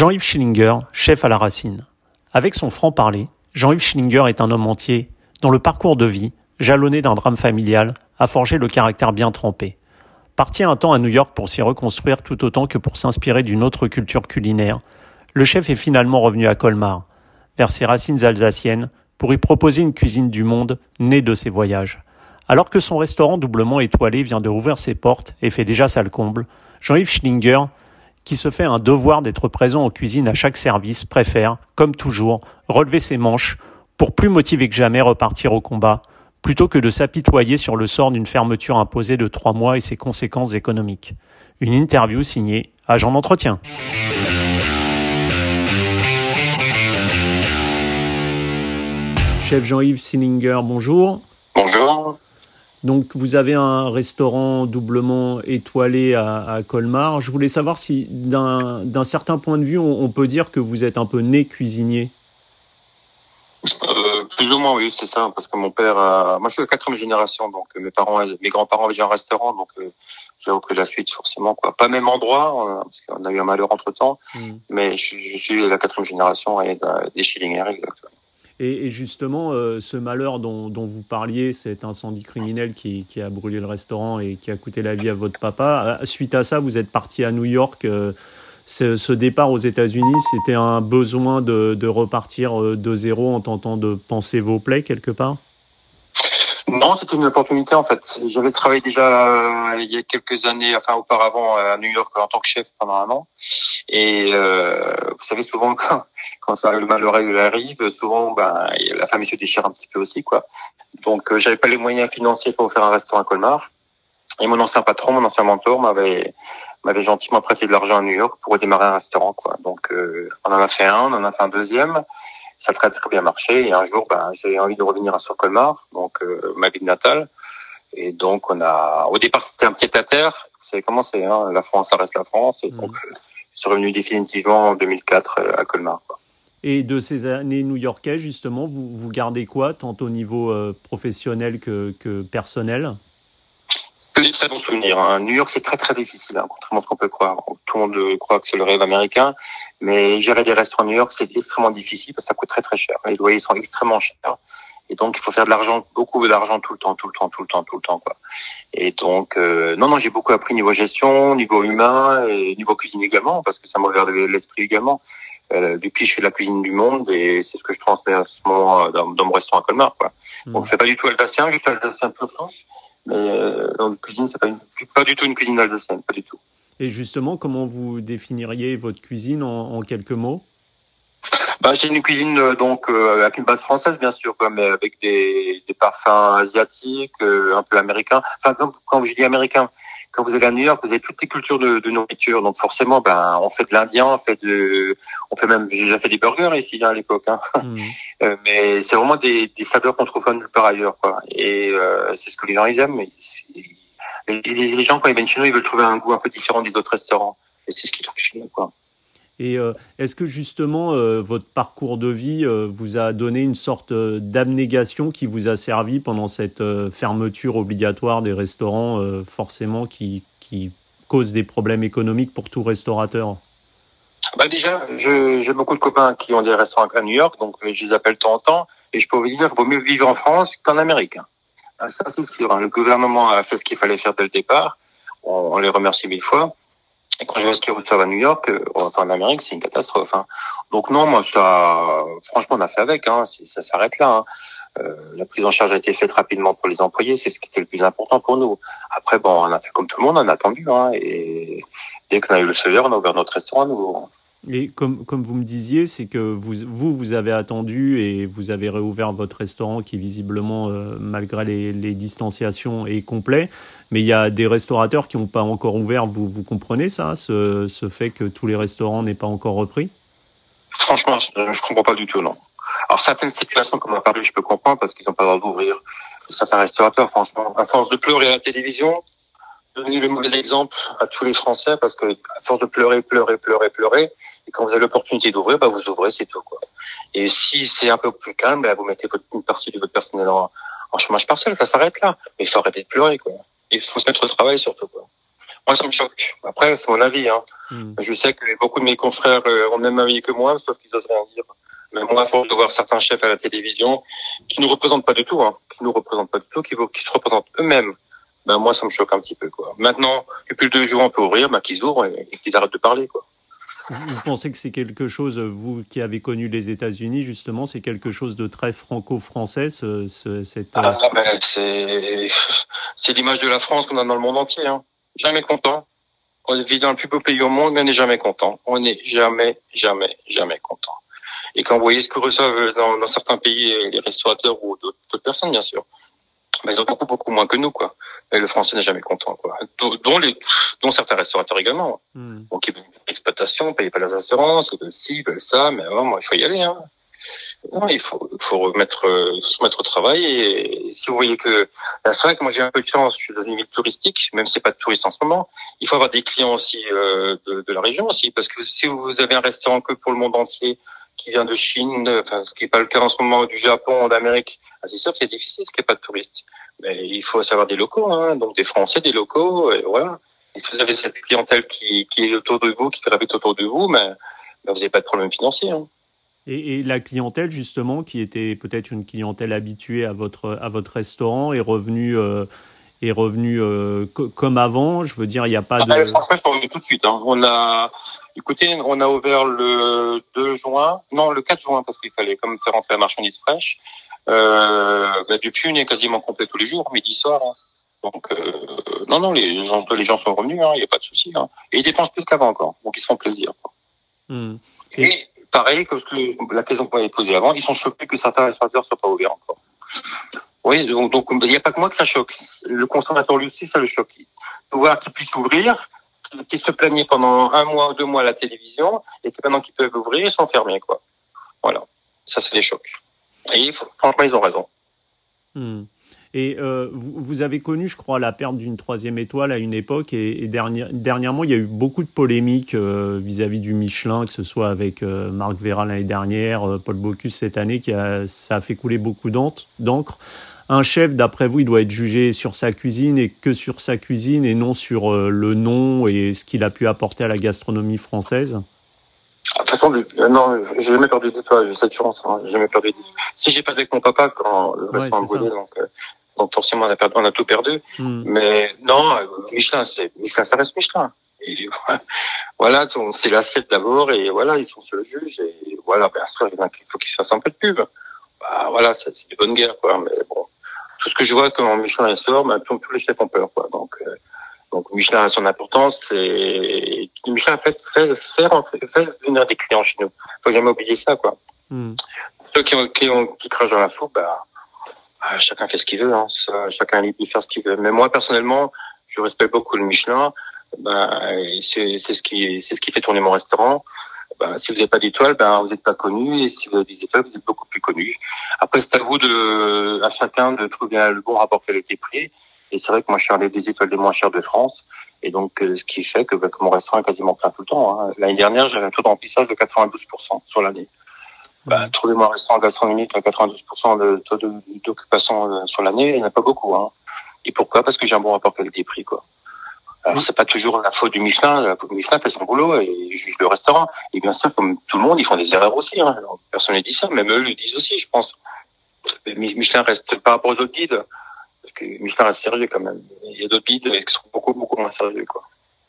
Jean-Yves Schillinger, chef à la racine. Avec son franc-parler, Jean-Yves Schillinger est un homme entier dont le parcours de vie, jalonné d'un drame familial, a forgé le caractère bien trempé. Parti un temps à New York pour s'y reconstruire tout autant que pour s'inspirer d'une autre culture culinaire, le chef est finalement revenu à Colmar, vers ses racines alsaciennes, pour y proposer une cuisine du monde née de ses voyages. Alors que son restaurant doublement étoilé vient de rouvrir ses portes et fait déjà salle comble, Jean-Yves Schillinger qui se fait un devoir d'être présent en cuisine à chaque service, préfère, comme toujours, relever ses manches pour plus motivé que jamais repartir au combat, plutôt que de s'apitoyer sur le sort d'une fermeture imposée de trois mois et ses conséquences économiques. Une interview signée Agent d'entretien. Chef Jean-Yves Sillinger, bonjour. Bonjour. Donc vous avez un restaurant doublement étoilé à, Colmar. Je voulais savoir si d'un certain point de vue, on, peut dire que vous êtes un peu né cuisinier. Euh, plus ou moins oui, c'est ça, parce que mon père, moi je suis de quatrième génération, donc mes parents, mes grands-parents avaient déjà un restaurant, donc euh, j'ai repris la suite forcément quoi. Pas même endroit, euh, parce qu'on a eu un malheur entre temps, hmm. mais je, suis la quatrième génération et des Schillinger exactement. Et, justement, euh, ce malheur dont, vous parliez, cet incendie criminel qui, a brûlé le restaurant et qui a coûté la vie à votre papa, euh, suite à ça, vous êtes parti à New York. Euh, ce, départ aux États-Unis, c'était un besoin de, de, repartir de zéro en tentant de penser vos plaies quelque part? Non, c'était une opportunité en fait. J'avais travaillé déjà euh, il y a quelques années, enfin auparavant à New York en tant que chef pendant un an. Et euh, vous savez souvent quand, quand ça, le malheur arrive, souvent ben, la famille se déchire un petit peu aussi quoi. Donc euh, j'avais pas les moyens financiers pour faire un restaurant à Colmar. Et mon ancien patron, mon ancien mentor m'avait m'avait gentiment prêté de l'argent à New York pour démarrer un restaurant quoi. Donc euh, on en a fait un, on en a fait un deuxième ça a très très bien marché. Et un jour, ben, j'ai envie de revenir à sur Colmar, donc euh, ma ville natale. Et donc on a, au départ c'était un pied à terre. Vous savez comment c'est, hein la France, ça reste la France. Et donc euh, je suis revenu définitivement en 2004 euh, à Colmar. Quoi. Et de ces années new-yorkais, justement, vous, vous gardez quoi, tant au niveau professionnel que, que personnel? Que des très bons souvenirs. Hein. New York, c'est très très difficile, hein, contrairement à ce qu'on peut croire. Tout le monde croit que c'est le rêve américain, mais gérer des restaurants à New York, c'est extrêmement difficile parce que ça coûte très très cher. Les loyers sont extrêmement chers. Et donc, il faut faire de l'argent, beaucoup d'argent tout le temps, tout le temps, tout le temps, tout le temps, quoi. Et donc, euh, non, non, j'ai beaucoup appris niveau gestion, niveau humain et niveau cuisine également, parce que ça m'a ouvert l'esprit également. Euh, depuis, je fais de la cuisine du monde et c'est ce que je transmets à ce moment euh, dans, mon restaurant à Colmar, quoi. Mmh. Donc, c'est pas du tout alsacien, juste alsacien peu France. Mais euh, dans cuisine, c'est pas, pas du tout une cuisine alsacienne, pas du tout. Et justement, comment vous définiriez votre cuisine en, quelques mots? Bah, c'est une cuisine euh, donc euh, avec une base française bien sûr, mais avec des, des parfums asiatiques, euh, un peu américains. Enfin, quand, quand je dis américain, quand vous allez à New York, vous avez toutes les cultures de, de nourriture. Donc forcément, ben, on fait de l'indien, on fait de, on fait même, j'ai déjà fait des burgers ici hein, à l'époque. Hein. Mmh. Euh, mais c'est vraiment des, des saveurs qu'on trouve pas nulle part ailleurs, quoi. Et euh, c'est ce que les gens ils aiment. Les, les, gens quand ils viennent chez nous, ils veulent trouver un goût un peu différent des autres restaurants. Et c'est ce qu'ils trouvent chez nous, quoi. Et euh, est-ce que justement euh, votre parcours de vie euh, vous a donné une sorte d'abnégation qui vous a servi pendant cette fermeture obligatoire des restaurants, forcément qui, cause des problèmes économiques pour tout restaurateur? Bah déjà, j'ai beaucoup de copains qui ont des restaurants à New York, donc je les appelle de temps en temps, et je peux vous dire qu'il vaut mieux vivre en France qu'en Amérique. Ah, c'est sûr. Hein. Le gouvernement a fait ce qu'il fallait faire dès le départ. On les remercie mille fois. Et quand je vois ce qu'ils reçoivent à New York, euh, en Amérique, c'est une catastrophe. Hein. Donc non, moi ça, franchement, on a fait avec. Hein, ça s'arrête là. Hein. Euh, la prise en charge a été faite rapidement pour les employés, c'est ce qui était le plus important pour nous. Après, bon, on a fait comme tout le monde, on a attendu. Hein, et dès qu'on a eu le soleil, on a ouvert notre restaurant à nouveau. Et comme, comme vous me disiez, c'est que vous, vous, vous avez attendu et vous avez réouvert votre restaurant qui, visiblement, euh, malgré les, les, distanciations, est complet. Mais il y a des restaurateurs qui n'ont pas encore ouvert. Vous, vous comprenez ça, ce, ce fait que tous les restaurants n'aient pas encore repris? Franchement, je ne comprends pas du tout, non. Alors, certaines situations, comme a parlé, je peux comprendre parce qu'ils n'ont pas le droit d'ouvrir. Certains restaurateurs, franchement, à force de pleurer à la télévision, donner le mauvais exemple à tous les Français parce que à force de pleurer, pleurer, pleurer, pleurer, et quand vous avez l'opportunité d'ouvrir, bah vous ouvrez, c'est tout quoi. Et si c'est un peu plus calme, bah, vous mettez votre, une partie de votre personnel en, chômage partiel, ça s'arrête là. Mais il faut arrêter de pleurer quoi. Il faut se mettre au travail surtout quoi. Moi, ça me choque. Après, c'est mon avis. Hein. Hmm. Je sais que beaucoup de mes confrères euh, ont le même avis que moi, sauf qu'ils osent rien dire. Mais moi, pour de voir certains chefs à la télévision qui nous représentent pas du tout, hein, qui nous représentent pas du tout, qui, qui se représentent eux-mêmes, ben moi, ça me choque un petit peu. Quoi. Maintenant, depuis le deux jours, on peut ouvrir, ben, qu'ils ouvrent et, qu'ils arrêtent de parler. Quoi. Vous pensez que c'est quelque chose, vous qui avez connu les États-Unis, justement, c'est quelque chose de très franco-français, ce, cette... Ah, ben, c'est, c'est l'image de la France qu'on a dans le monde entier. Hein. Jamais content. On vit dans le plus beau pays au monde, mais on n'est jamais content. On n'est jamais, jamais, jamais content. Et quand vous voyez ce que reçoivent dans, dans certains pays les restaurateurs ou d'autres personnes, bien sûr, ben, ils ont beaucoup, beaucoup moins que nous, quoi. Et le français n'est jamais content, quoi. Dont, les, dont certains restaurateurs également. Mm. Donc, ils veulent l'exploitation, payent pas les assurances, ils veulent ci, ils veulent ça, mais vraiment, il faut y aller, hein. Non, il faut, faut remettre, se remettre au travail. Et si vous voyez que, c'est vrai que moi j'ai un peu de chance, je suis dans une ville touristique, même si c'est pas de touristes en ce moment. Il faut avoir des clients aussi euh, de, de, la région aussi, parce que si vous avez un restaurant que pour le monde entier, qui vient de Chine, enfin, ce qui n'est pas le cas en ce moment du Japon, d'Amérique, ah, c'est sûr que c'est difficile, ce qui n'est pas de touristes. Mais il faut savoir des locaux, hein, donc des Français, des locaux, et voilà. Et si vous avez cette clientèle qui, est autour de vous, qui gravite autour de vous, mais, vous n'avez pas de problème financier. Hein. Et, la clientèle, justement, qui était peut-être une clientèle habituée à votre, à votre restaurant, est revenue, euh, est revenue euh, comme avant Je veux dire, il n'y a pas ah, de... franchement, je peux tout de suite. Hein. On a, écoutez, on a ouvert le 2 juin, non, le 4 juin, parce qu'il fallait comme faire rentrer la marchandise fraîche. Euh, bah, depuis, on est quasiment complet tous les jours, midi, soir. Hein. Donc, euh, non, non, les gens, les gens sont revenus, il hein, n'y a pas de souci. Hein. Et ils dépensent plus qu'avant encore, donc ils se font plaisir. Hmm. Et pareil que la question qu'on avait posée avant, ils sont choqués que certains restaurateurs soient pas ouverts encore. Oui, donc il n'y a pas que moi que ça choque. Le consommateur lui aussi, ça le choque. De voir qu'ils puissent ouvrir, qu'ils se plaignaient pendant un mois ou deux mois à la télévision, et que maintenant qu'ils peuvent ouvrir, ils sont fermés, quoi. Voilà. Ça, c'est des chocs. Et franchement, ils ont raison. Hmm. Et euh, vous, vous, avez connu, je crois, la perte d'une troisième étoile à une époque, et, et dernièrement, il y a eu beaucoup de polémiques euh, vis-à-vis du Michelin, que ce soit avec euh, Marc Vera l'année dernière, Paul Bocuse cette année, qui a, ça a fait couler beaucoup d'encre. Un chef, d'après vous, il doit être jugé sur sa cuisine et que sur sa cuisine et non sur le nom et ce qu'il a pu apporter à la gastronomie française? De toute façon, non, j'ai jamais perdu d'étoile, j'ai cette chance, hein, j'ai jamais perdu d'étoile. Si j'ai perdu avec mon papa quand le restaurant donc donc forcément on a, perdu, on a tout perdu. Hmm. Mais non, Michelin, c'est Michelin, ça reste Michelin. Et voilà, c'est l'assiette d'abord et voilà, ils sont sur le juge et voilà, bien sûr, il faut qu'ils se fassent un peu de pub. Bah voilà, c'est des bonnes guerres quoi. Mais bon, tout ce que je vois quand Michelin sort, bah, tous, les chefs ont peur quoi. Donc euh, donc Michelin a son importance et Michelin fait fait faire fait venir des clients chez nous. Faut jamais oublier ça quoi. Hmm. Ceux qui, ont, qui, ont, qui crachent dans la soupe, bah ah, chacun fait ce qu'il veut, hein. chacun de faire ce qu'il veut. Mais moi personnellement, je respecte beaucoup le Michelin. Ben, c'est ce qui c'est ce qui fait tourner mon restaurant. Ben, si vous n'avez pas d'étoiles, ben vous n'êtes pas connu, et si vous avez des étoiles, vous êtes beaucoup plus connu. Après, c'est à vous de, à chacun de trouver le bon rapport qualité-prix. Et c'est vrai que moi, je suis un des étoiles les moins chères de France. Et donc, euh, ce qui fait que, ben, que mon restaurant est quasiment plein tout le temps. Hein. L'année dernière, j'avais un taux de remplissage de 92% sur l'année. Bah, trouvez-moi un restaurant gastronomique à 92% de taux d'occupation euh, sur l'année, il n'y en a pas beaucoup. Hein. Et pourquoi? Parce que j'ai un bon rapport qualité-prix. quoi. Alors, c'est pas toujours la faute du Michelin. La faute du Michelin fait son boulot et juge le restaurant. Et bien sûr, comme tout le monde, ils font des erreurs aussi. Hein. personne ne dit ça, même eux le disent aussi, je pense. Michelin reste par rapport aux autres guides, parce que Michelin reste sérieux quand même. Il y a d'autres guides qui sont beaucoup, beaucoup moins sérieux. quoi.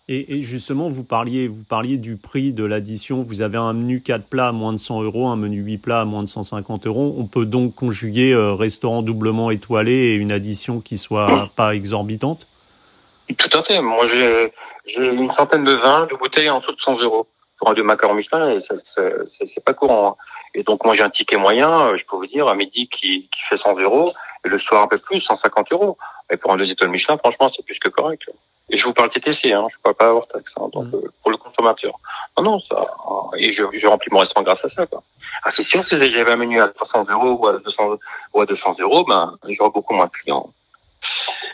Et, justement, vous parliez, vous parliez du prix de l'addition. Vous avez un menu 4 plats à moins de 100 euros, un menu 8 plats à moins de 150 euros. On peut donc conjuguer euh, restaurant doublement étoilé et une addition qui soit pas exorbitante? Tout à fait. Moi, j'ai une centaine de vins, de bouteilles en dessous de 100 euros pour un deux macarons Michelin. C'est pas courant. Hein. Et donc, moi, j'ai un ticket moyen, euh, je peux vous dire, à midi qui, qui fait 100 euros, et le soir un peu plus, 150 euros. Et pour un deux étoiles Michelin, franchement, c'est plus que correct. Et je vous parle TTC, hein, je ne parle pas avoir taxe, hein, donc mm. euh, pour le consommateur. Non, non, ça. Et je, je remplis mon restaurant grâce à ça. Quoi. Ah, c'est sûr, si j'avais un menu à 300 euros ou à 200, ou à 200 euros, ben j'aurais beaucoup moins de clients.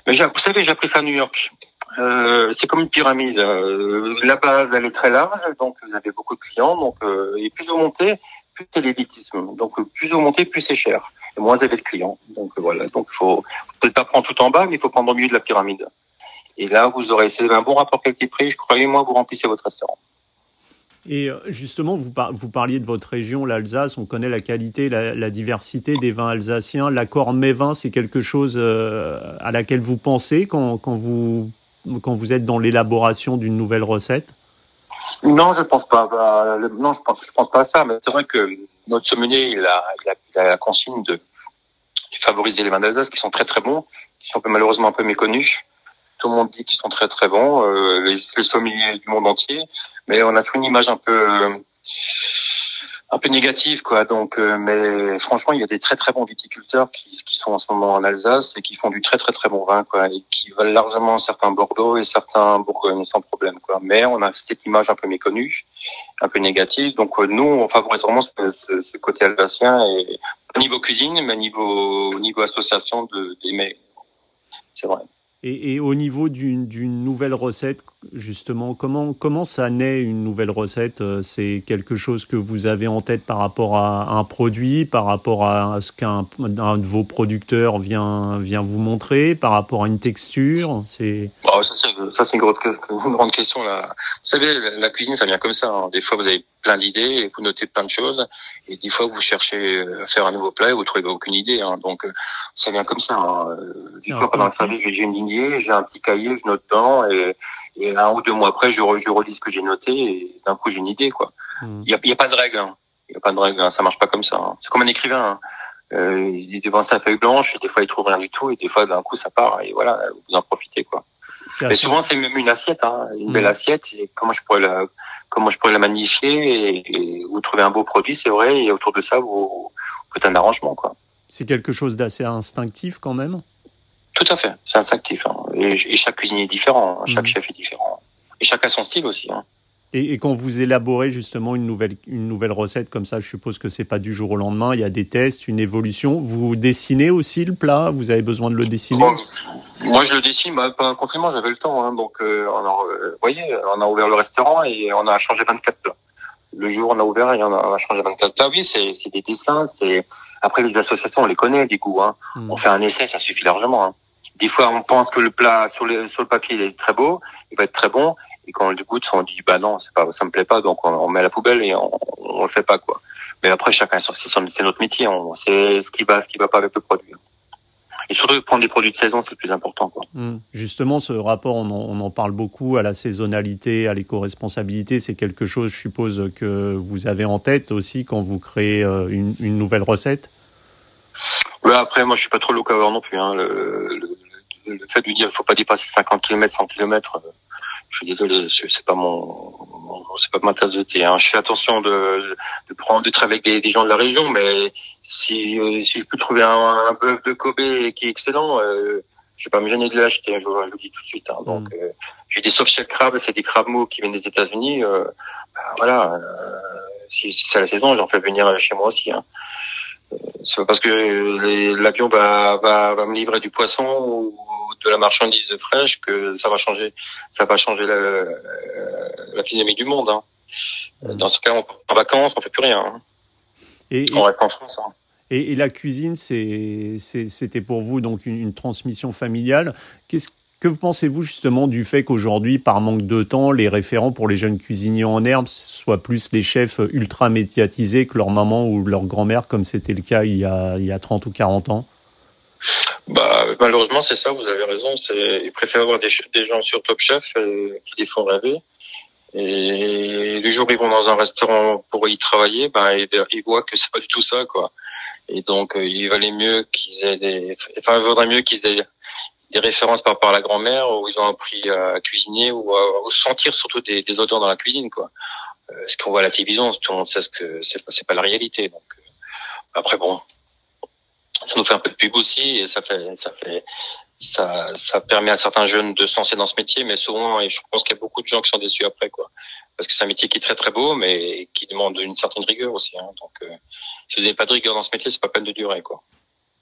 Mais vous savez, j'ai appris ça à New York. Euh, c'est comme une pyramide. Euh, la base, elle est très large, donc vous avez beaucoup de clients. Donc, euh, et plus vous montez, plus c'est l'élitisme. Donc, plus vous montez, plus c'est cher. Et moins vous avez de clients. Donc voilà. Donc, il faut peut-être pas prendre tout en bas, mais il faut prendre au milieu de la pyramide. Et là, vous aurez un bon rapport qualité-prix. Je croyez-moi, vous remplissez votre restaurant. Et euh, justement, vous, vous parliez de votre région, l'Alsace. On connaît la qualité, la, diversité des vins alsaciens. L'accord mets-vin, c'est quelque chose euh, à laquelle vous pensez quand, quand, vous, quand vous êtes dans l'élaboration d'une nouvelle recette? Non, je pense pas. Bah, non, je pense, je pense pas à ça. Mais c'est vrai que notre sommelier, il a, il a, la consigne de, favoriser les vins d'Alsace qui sont très très bons, qui sont malheureusement un peu méconnus. Tout le monde dit qu'ils sont très très bons, euh, les, les du monde entier, mais on a toujours une image un peu euh, un peu négative quoi. Donc, euh, mais franchement, il y a des très très bons viticulteurs qui, qui sont en ce moment en Alsace et qui font du très très très bon vin quoi, et qui valent largement certains Bordeaux et certains Bourgogne sans problème quoi. Mais on a cette image un peu méconnue, un peu négative. Donc nous, on favorise vraiment ce, ce, ce côté alsacien et au niveau cuisine, mais au niveau au niveau association de des mets. C'est vrai. Et, au niveau d'une nouvelle recette, justement, comment, comment ça naît une nouvelle recette? Euh, C'est quelque chose que vous avez en tête par rapport à un produit, par rapport à ce qu'un de vos producteurs vient, vient vous montrer, par rapport à une texture? C'est bah, Ça, c'est une, une, grande question. Là. Vous savez, la, cuisine, ça vient comme ça. Hein. Des fois, vous avez plein d'idées et vous notez plein de choses. Et des fois, vous cherchez à faire un nouveau plat et vous trouvez aucune idée. Hein. Donc, euh, ça vient comme ça. Hein. Des fois, pendant le service, j'ai une lignée, j'ai un petit cahier, je note dedans et, et, un ou deux mois après, je, je relis ce que j'ai noté et d'un coup, j'ai une idée. quoi. Hmm. Il n'y a, y a, pas de règle. Hein. Il y a pas de règle. Hein. Ça marche pas comme ça. Hein. C'est comme un écrivain. Hein. Euh, il est devant sa feuille blanche et des fois il trouve rien du tout et des fois d'un coup ça part et voilà vous en profitez quoi. Mais souvent c'est même une assiette, hein, une belle hmm. assiette. Et comment je pourrais la, comment je pourrais la magnifier et, vous trouvez un beau produit, c'est vrai, et autour de ça vous, vous faites un arrangement quoi. C'est quelque chose d'assez instinctif quand même? Tout à fait, c'est instinctif. Hein. Et, chaque cuisinier est différent, hein. chaque mhm. chef est différent. Et chacun son style aussi. Hein. Et, et, quand vous élaborez justement une nouvelle, une nouvelle recette comme ça, je suppose que c'est pas du jour au lendemain, il y a des tests, une évolution. Vous dessinez aussi le plat? Vous avez besoin de le dessiner? Moi, je le dessine. Bah, pendant le confinement, j'avais le temps. Hein, donc, euh, on a, euh, vous voyez, on a ouvert le restaurant et on a changé 24 plats. Le jour, on a ouvert et on a, changé 24 plats. Oui, c'est des dessins. C'est Après, les associations, on les connaît, du coup. Hein. Hmm. On fait un essai, ça suffit largement. Hein. Des fois, on pense que le plat sur le sur le papier il est très beau, il va être très bon, et quand on le goûte, on dit bah non, c'est pas, ça me plaît pas, donc on, met à la poubelle et on, on le fait pas quoi. Mais après, chacun c'est notre métier, on sait ce qui va, ce qui va pas avec le produit. Et surtout prendre des produits de saison, c'est le plus important. Quoi. Mmh. Justement, ce rapport, on en, on en, parle beaucoup à la saisonnalité, à l'éco-responsabilité. C'est quelque chose, je suppose, que vous avez en tête aussi quand vous créez euh, une, une nouvelle recette? Ouais, après, moi, je suis pas trop locavore non plus. Hein. Le, le, le fait de lui dire il faut pas dépasser 50 km, 100 km, je suis désolé, c'est pas mon, c'est pas ma tasse de thé. Hein. Je fais attention de, de prendre de travailler avec des, gens de la région, mais si, euh, si je peux trouver un, un bœuf de Kobe qui est excellent, euh, je vais pas me gêner de l'acheter. Je, je, vous le dis tout de suite. Hein. Donc, mm. euh, j'ai des soft shell crabes, c'est des crabes mots qui viennent des États-Unis. Euh, bah, voilà, euh, si, si c'est la saison, j'en fais venir chez moi aussi. Hein. C'est parce que l'avion va, va, va me livrer du poisson ou de la marchandise fraîche que ça va changer, ça va changer la, la dynamique du monde. Hein. Dans ce cas, on en vacances, on fait plus rien. Hein. Et, on reste en France. Hein. Et, la cuisine, c'était pour vous donc une, transmission familiale. Qu'est-ce que pensez-vous justement du fait qu'aujourd'hui, par manque de temps, les référents pour les jeunes cuisiniers en herbe soient plus les chefs ultra médiatisés que leur maman ou leur grand-mère, comme c'était le cas il y, a, il y a 30 ou 40 ans? Bah, malheureusement, c'est ça, vous avez raison. Ils préfèrent avoir des, gens sur Top Chef euh, qui les font rêver. Et le jour où ils vont dans un restaurant pour y travailler, ben, ils, voient que c'est pas du tout ça, quoi. Et donc, euh, il valait mieux qu'ils aient des, enfin, il vaudrait mieux qu'ils aient des références par à la grand-mère où ils ont appris à cuisiner ou à, sentir surtout des, des, odeurs dans la cuisine, quoi. Euh, ce qu'on voit à la télévision, tout le monde sait ce que c'est, c'est pas la réalité. Donc, euh, après, bon, nous fait un peu de pub aussi et ça fait ça fait ça ça permet à certains jeunes de se lancer dans ce métier mais souvent et je pense qu'il y a beaucoup de gens qui sont déçus après quoi. Parce que c'est un métier qui est très très beau mais qui demande une certaine rigueur aussi hein. donc euh, si vous n'avez pas de rigueur dans ce métier c'est pas peine de durer quoi.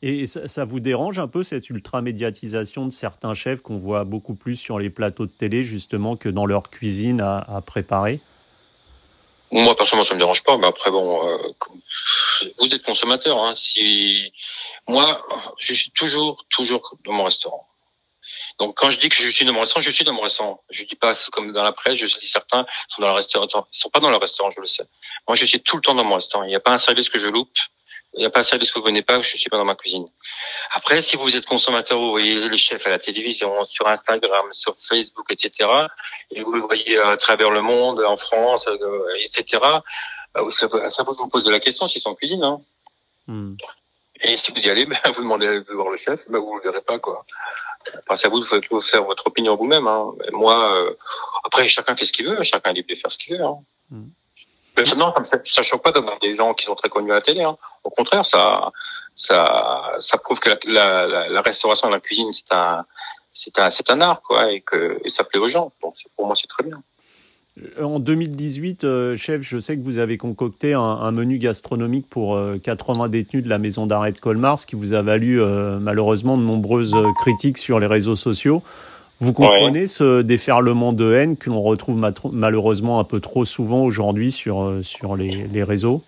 Et ça, vous dérange un peu cette ultra médiatisation de certains chefs qu'on voit beaucoup plus sur les plateaux de télé justement que dans leur cuisine à préparer? Moi personnellement ça me dérange pas mais après bon euh, vous êtes consommateur. Hein. Si moi, je suis toujours, toujours dans mon restaurant. Donc quand je dis que je suis dans mon restaurant, je suis dans mon restaurant. Je dis pas comme dans la presse, je dis certains sont dans le restaurant, ils sont pas dans le restaurant, je le sais. Moi, je suis tout le temps dans mon restaurant. Il n'y a pas un service que je loupe. Il n'y a pas un service que vous venez pas, je suis pas dans ma cuisine. Après, si vous êtes consommateur, vous voyez les chefs à la télévision, sur Instagram, sur Facebook, etc., et vous le voyez à travers le monde, en France, euh, etc., bah, ça, ça vous poser la question s'ils sont en cuisine. Hein. Hmm. Et si vous y allez, ben, vous demandez de voir le chef, ben, vous le verrez pas, quoi. Enfin, c'est à vous de faire votre opinion vous-même. Hein. Moi, euh, après, chacun fait ce qu'il veut, chacun est libre de faire ce qu'il veut. Hein. Mm. Non, ça, ça choque pas d'avoir des gens qui sont très connus à la télé. Hein. Au contraire, ça, ça, ça prouve que la, la, la restauration la cuisine, c'est un, c'est un, c'est un art, quoi, et que et ça plaît aux gens. Donc, pour moi, c'est très bien. Euh, en 2018, euh, chef, je sais que vous avez concocté un, menu gastronomique pour 80 euh, détenus de la maison d'arrêt de Colmar, ce qui vous a valu malheureusement de nombreuses critiques sur les réseaux sociaux. Vous comprenez ce déferlement de haine que l'on retrouve malheureusement un peu trop souvent aujourd'hui sur, sur les, les réseaux?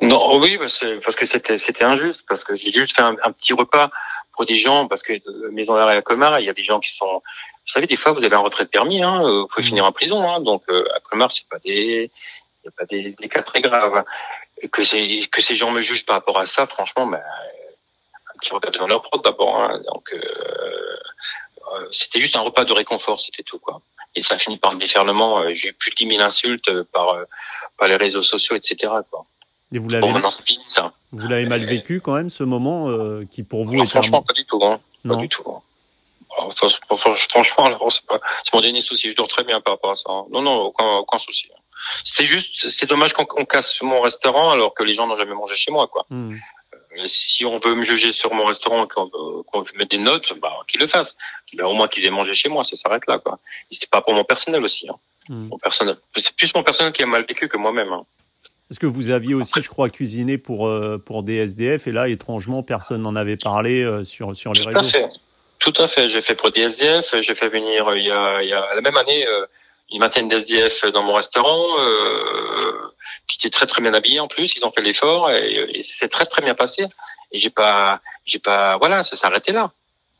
Non, oui, parce que c'était c'était injuste, parce que j'ai juste fait un, petit repas pour des gens, parce que maison d'arrêt à Colmar, il y a des gens qui sont vous savez, des fois, vous avez un retrait de permis, hein, vous pouvez mmh. finir en prison. Hein, donc, euh, à Colmar, c'est pas des, a pas des, des, cas très graves. Et que, ces, que ces gens me jugent par rapport à ça, franchement, ben, un petit regard devant leur propre d'abord. Hein, donc, euh, euh, c'était juste un repas de réconfort, c'était tout, quoi. Et ça finit par un déferlement. Euh, j'ai eu plus de 10 000 insultes euh, par, par les réseaux sociaux, etc. Quoi. Et vous l'avez, vous l'avez mal vécu quand même ce moment qui pour vous non, est franchement pas du tout, hein. pas du tout. Hein franchement, c'est mon dernier souci. Je dors très bien par rapport à ça. Hein. Non, non, aucun, aucun souci. C'est juste, c'est dommage qu'on casse mon restaurant alors que les gens n'ont jamais mangé chez moi, quoi. Hmm. Euh, si on veut me juger sur mon restaurant, qu'on veut, mettre des notes, bah, qu'ils le fassent. Mais au moins qu'ils aient mangé chez moi, ça s'arrête là, quoi. C'est pas pour mon personnel aussi. Hein. Hmm. Mon personnel, c'est plus mon personnel qui a mal vécu que moi-même. Hein. Parce que vous aviez aussi, je crois, cuisiné pour euh, pour des SDF et là, étrangement, personne n'en avait parlé euh, sur sur les réseaux? Tout à fait. J'ai fait pour des SDF. J'ai fait venir euh, il y a, il y a la même année euh, une vingtaine d'SDF dans mon restaurant, euh, qui étaient très très bien habillés en plus. Ils ont fait l'effort et, et c'est très très bien passé. Et j'ai pas, j'ai pas, voilà, ça s'est arrêté là.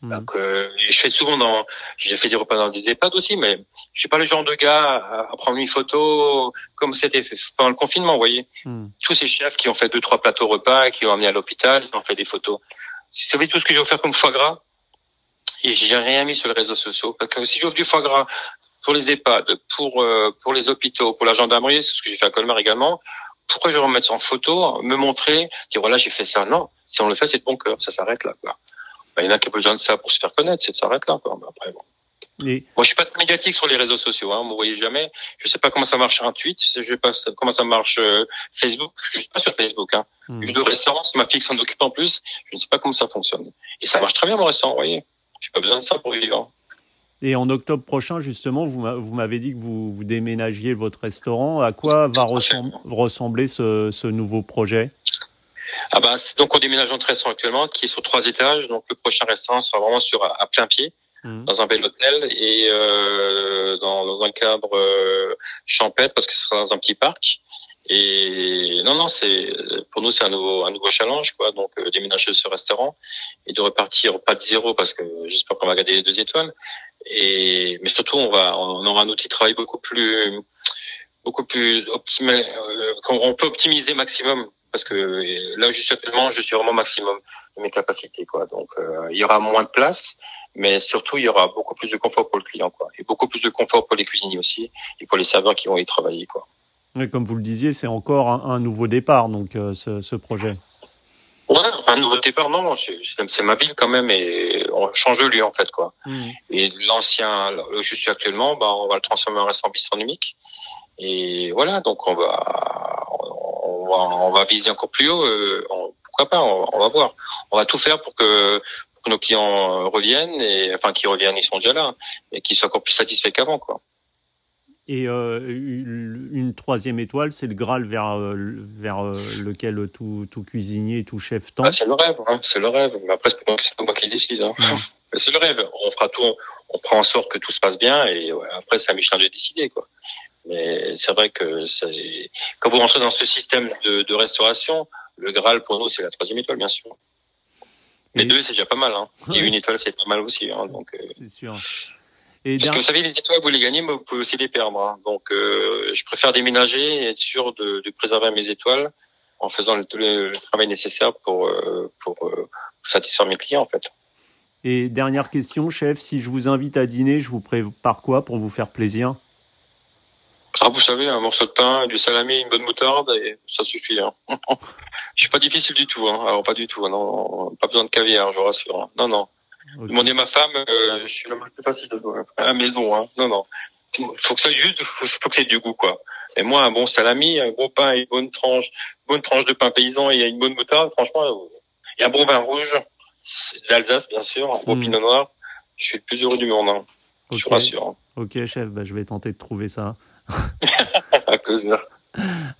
Mmh. Donc, euh, je fais souvent dans, j'ai fait des repas dans des EHPAD aussi, mais je suis pas le genre de gars à, prendre une photo comme c'était pendant le confinement, vous voyez. Mmh. Tous ces chefs qui ont fait deux trois plateaux repas, qui ont amené à l'hôpital, ils ont fait des photos. Vous savez tout ce que j'ai offert comme foie gras et j'ai rien mis sur les réseaux sociaux parce que si j'ouvre du foie gras pour les EHPAD, pour euh, pour les hôpitaux, pour la gendarmerie, c'est ce que j'ai fait à Colmar également. Pourquoi je vais remettre ça en photo, me montrer, dire voilà j'ai fait ça? Non, si on le fait c'est de bon cœur, ça s'arrête là. Quoi. Ben, il y en a qui ont besoin de ça pour se faire connaître, c'est de s'arrêter là. Quoi. Après bon. Moi, je suis pas très médiatique sur les réseaux sociaux. Hein. Vous voyez jamais. Je sais pas comment ça marche un tweet. Je sais pas comment ça marche euh, Facebook. Je suis pas sur Facebook. Hein. Mmh. Une de restaurant, ma fille s'en occupe en plus. Je ne sais pas comment ça fonctionne. Et ça marche très bien mon restaurant. Vous voyez. J'ai pas besoin de ça pour vivre. Et en octobre prochain, justement, vous m'avez dit que vous, vous, déménagiez votre restaurant. À quoi va ressembler ce, ce, nouveau projet? Ah bah, Donc, on déménage en restaurant actuellement, qui est sur trois étages. Donc, le prochain restaurant sera vraiment sur à, plein pied, mmh. dans un bel hôtel et euh, dans, dans, un cadre euh, champêtre, parce que ce sera dans un petit parc. Et non, non, c'est pour nous c'est un nouveau un nouveau challenge quoi. Donc euh, déménager ce restaurant et de repartir pas de zéro parce que j'espère qu'on va garder les deux étoiles. Et mais surtout on va on aura un outil de travail beaucoup plus beaucoup plus optimal. Euh, on peut optimiser maximum parce que là je suis actuellement je suis vraiment maximum de mes capacités quoi. Donc euh, il y aura moins de place, mais surtout il y aura beaucoup plus de confort pour le client quoi et beaucoup plus de confort pour les cuisiniers aussi et pour les serveurs qui vont y travailler quoi comme vous le disiez, c'est encore un, nouveau départ, donc euh, ce, ce, projet. Ouais, un nouveau départ, non, c'est ma ville quand même, et on change de lieu en fait, quoi. Hmm. Et l'ancien, là où je suis actuellement, bah, on va le transformer en restaurant bistronomique. Et voilà, donc on va, on va, on va viser encore plus haut. Euh, pourquoi pas on, va voir. On va tout faire pour que, pour que nos clients reviennent et enfin qu'ils reviennent, ils sont déjà là, et qu'ils soient encore plus satisfaits qu'avant, quoi. Et euh, une troisième étoile, c'est le Graal vers, euh, vers euh, lequel tout, tout cuisinier, tout chef tend. Ah, c'est le rêve, hein, c'est le rêve. Mais après, c'est pas moi qui décide. Hein. c'est le rêve. On fera tout, on prend en sorte que tout se passe bien et après, c'est à Michelin de décider. Quoi. Mais c'est vrai que quand vous rentrez dans ce système de, de restauration, le Graal pour nous, c'est la troisième étoile, bien sûr. Mais deux, c'est déjà pas mal. Hein. Et une étoile, c'est pas mal aussi. Hein, donc. Euh... C'est sûr. Et Parce que vous savez, les étoiles, vous les gagnez, mais vous pouvez aussi les perdre. Hein. Donc, euh, je préfère déménager et être sûr de, de préserver mes étoiles en faisant le, le, travail nécessaire pour, euh, pour, euh, pour satisfaire mes clients, en fait. Et dernière question, chef, si je vous invite à dîner, je vous prépare quoi pour vous faire plaisir? Ah, vous savez, un morceau de pain, du salami, une bonne moutarde, et ça suffit. Hein. je suis pas difficile du tout. Hein. Alors pas du tout. Non, pas besoin de caviar, je vous rassure. Hein. Non, non. Okay. Demandez à ma femme, euh, je suis le plus facile à la maison. Hein. Non, non. Faut que ça juste, faut, faut que c'est du goût, quoi. Et moi, un bon salami, un bon pain, une bonne tranche, une bonne tranche de pain paysan et une bonne moutarde, franchement, et un bon vin rouge, d'Alsace, bien sûr, un bon mm. pinot noir. Je suis le plus heureux du monde. Hein. Okay. Je vous rassure. Hein. Ok, chef, bah, je vais tenter de trouver ça.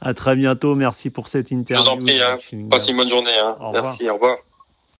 à très bientôt. Merci pour cette interview. Je vous en prie. Hein. Passez une bonne journée. Hein. Merci. Au revoir.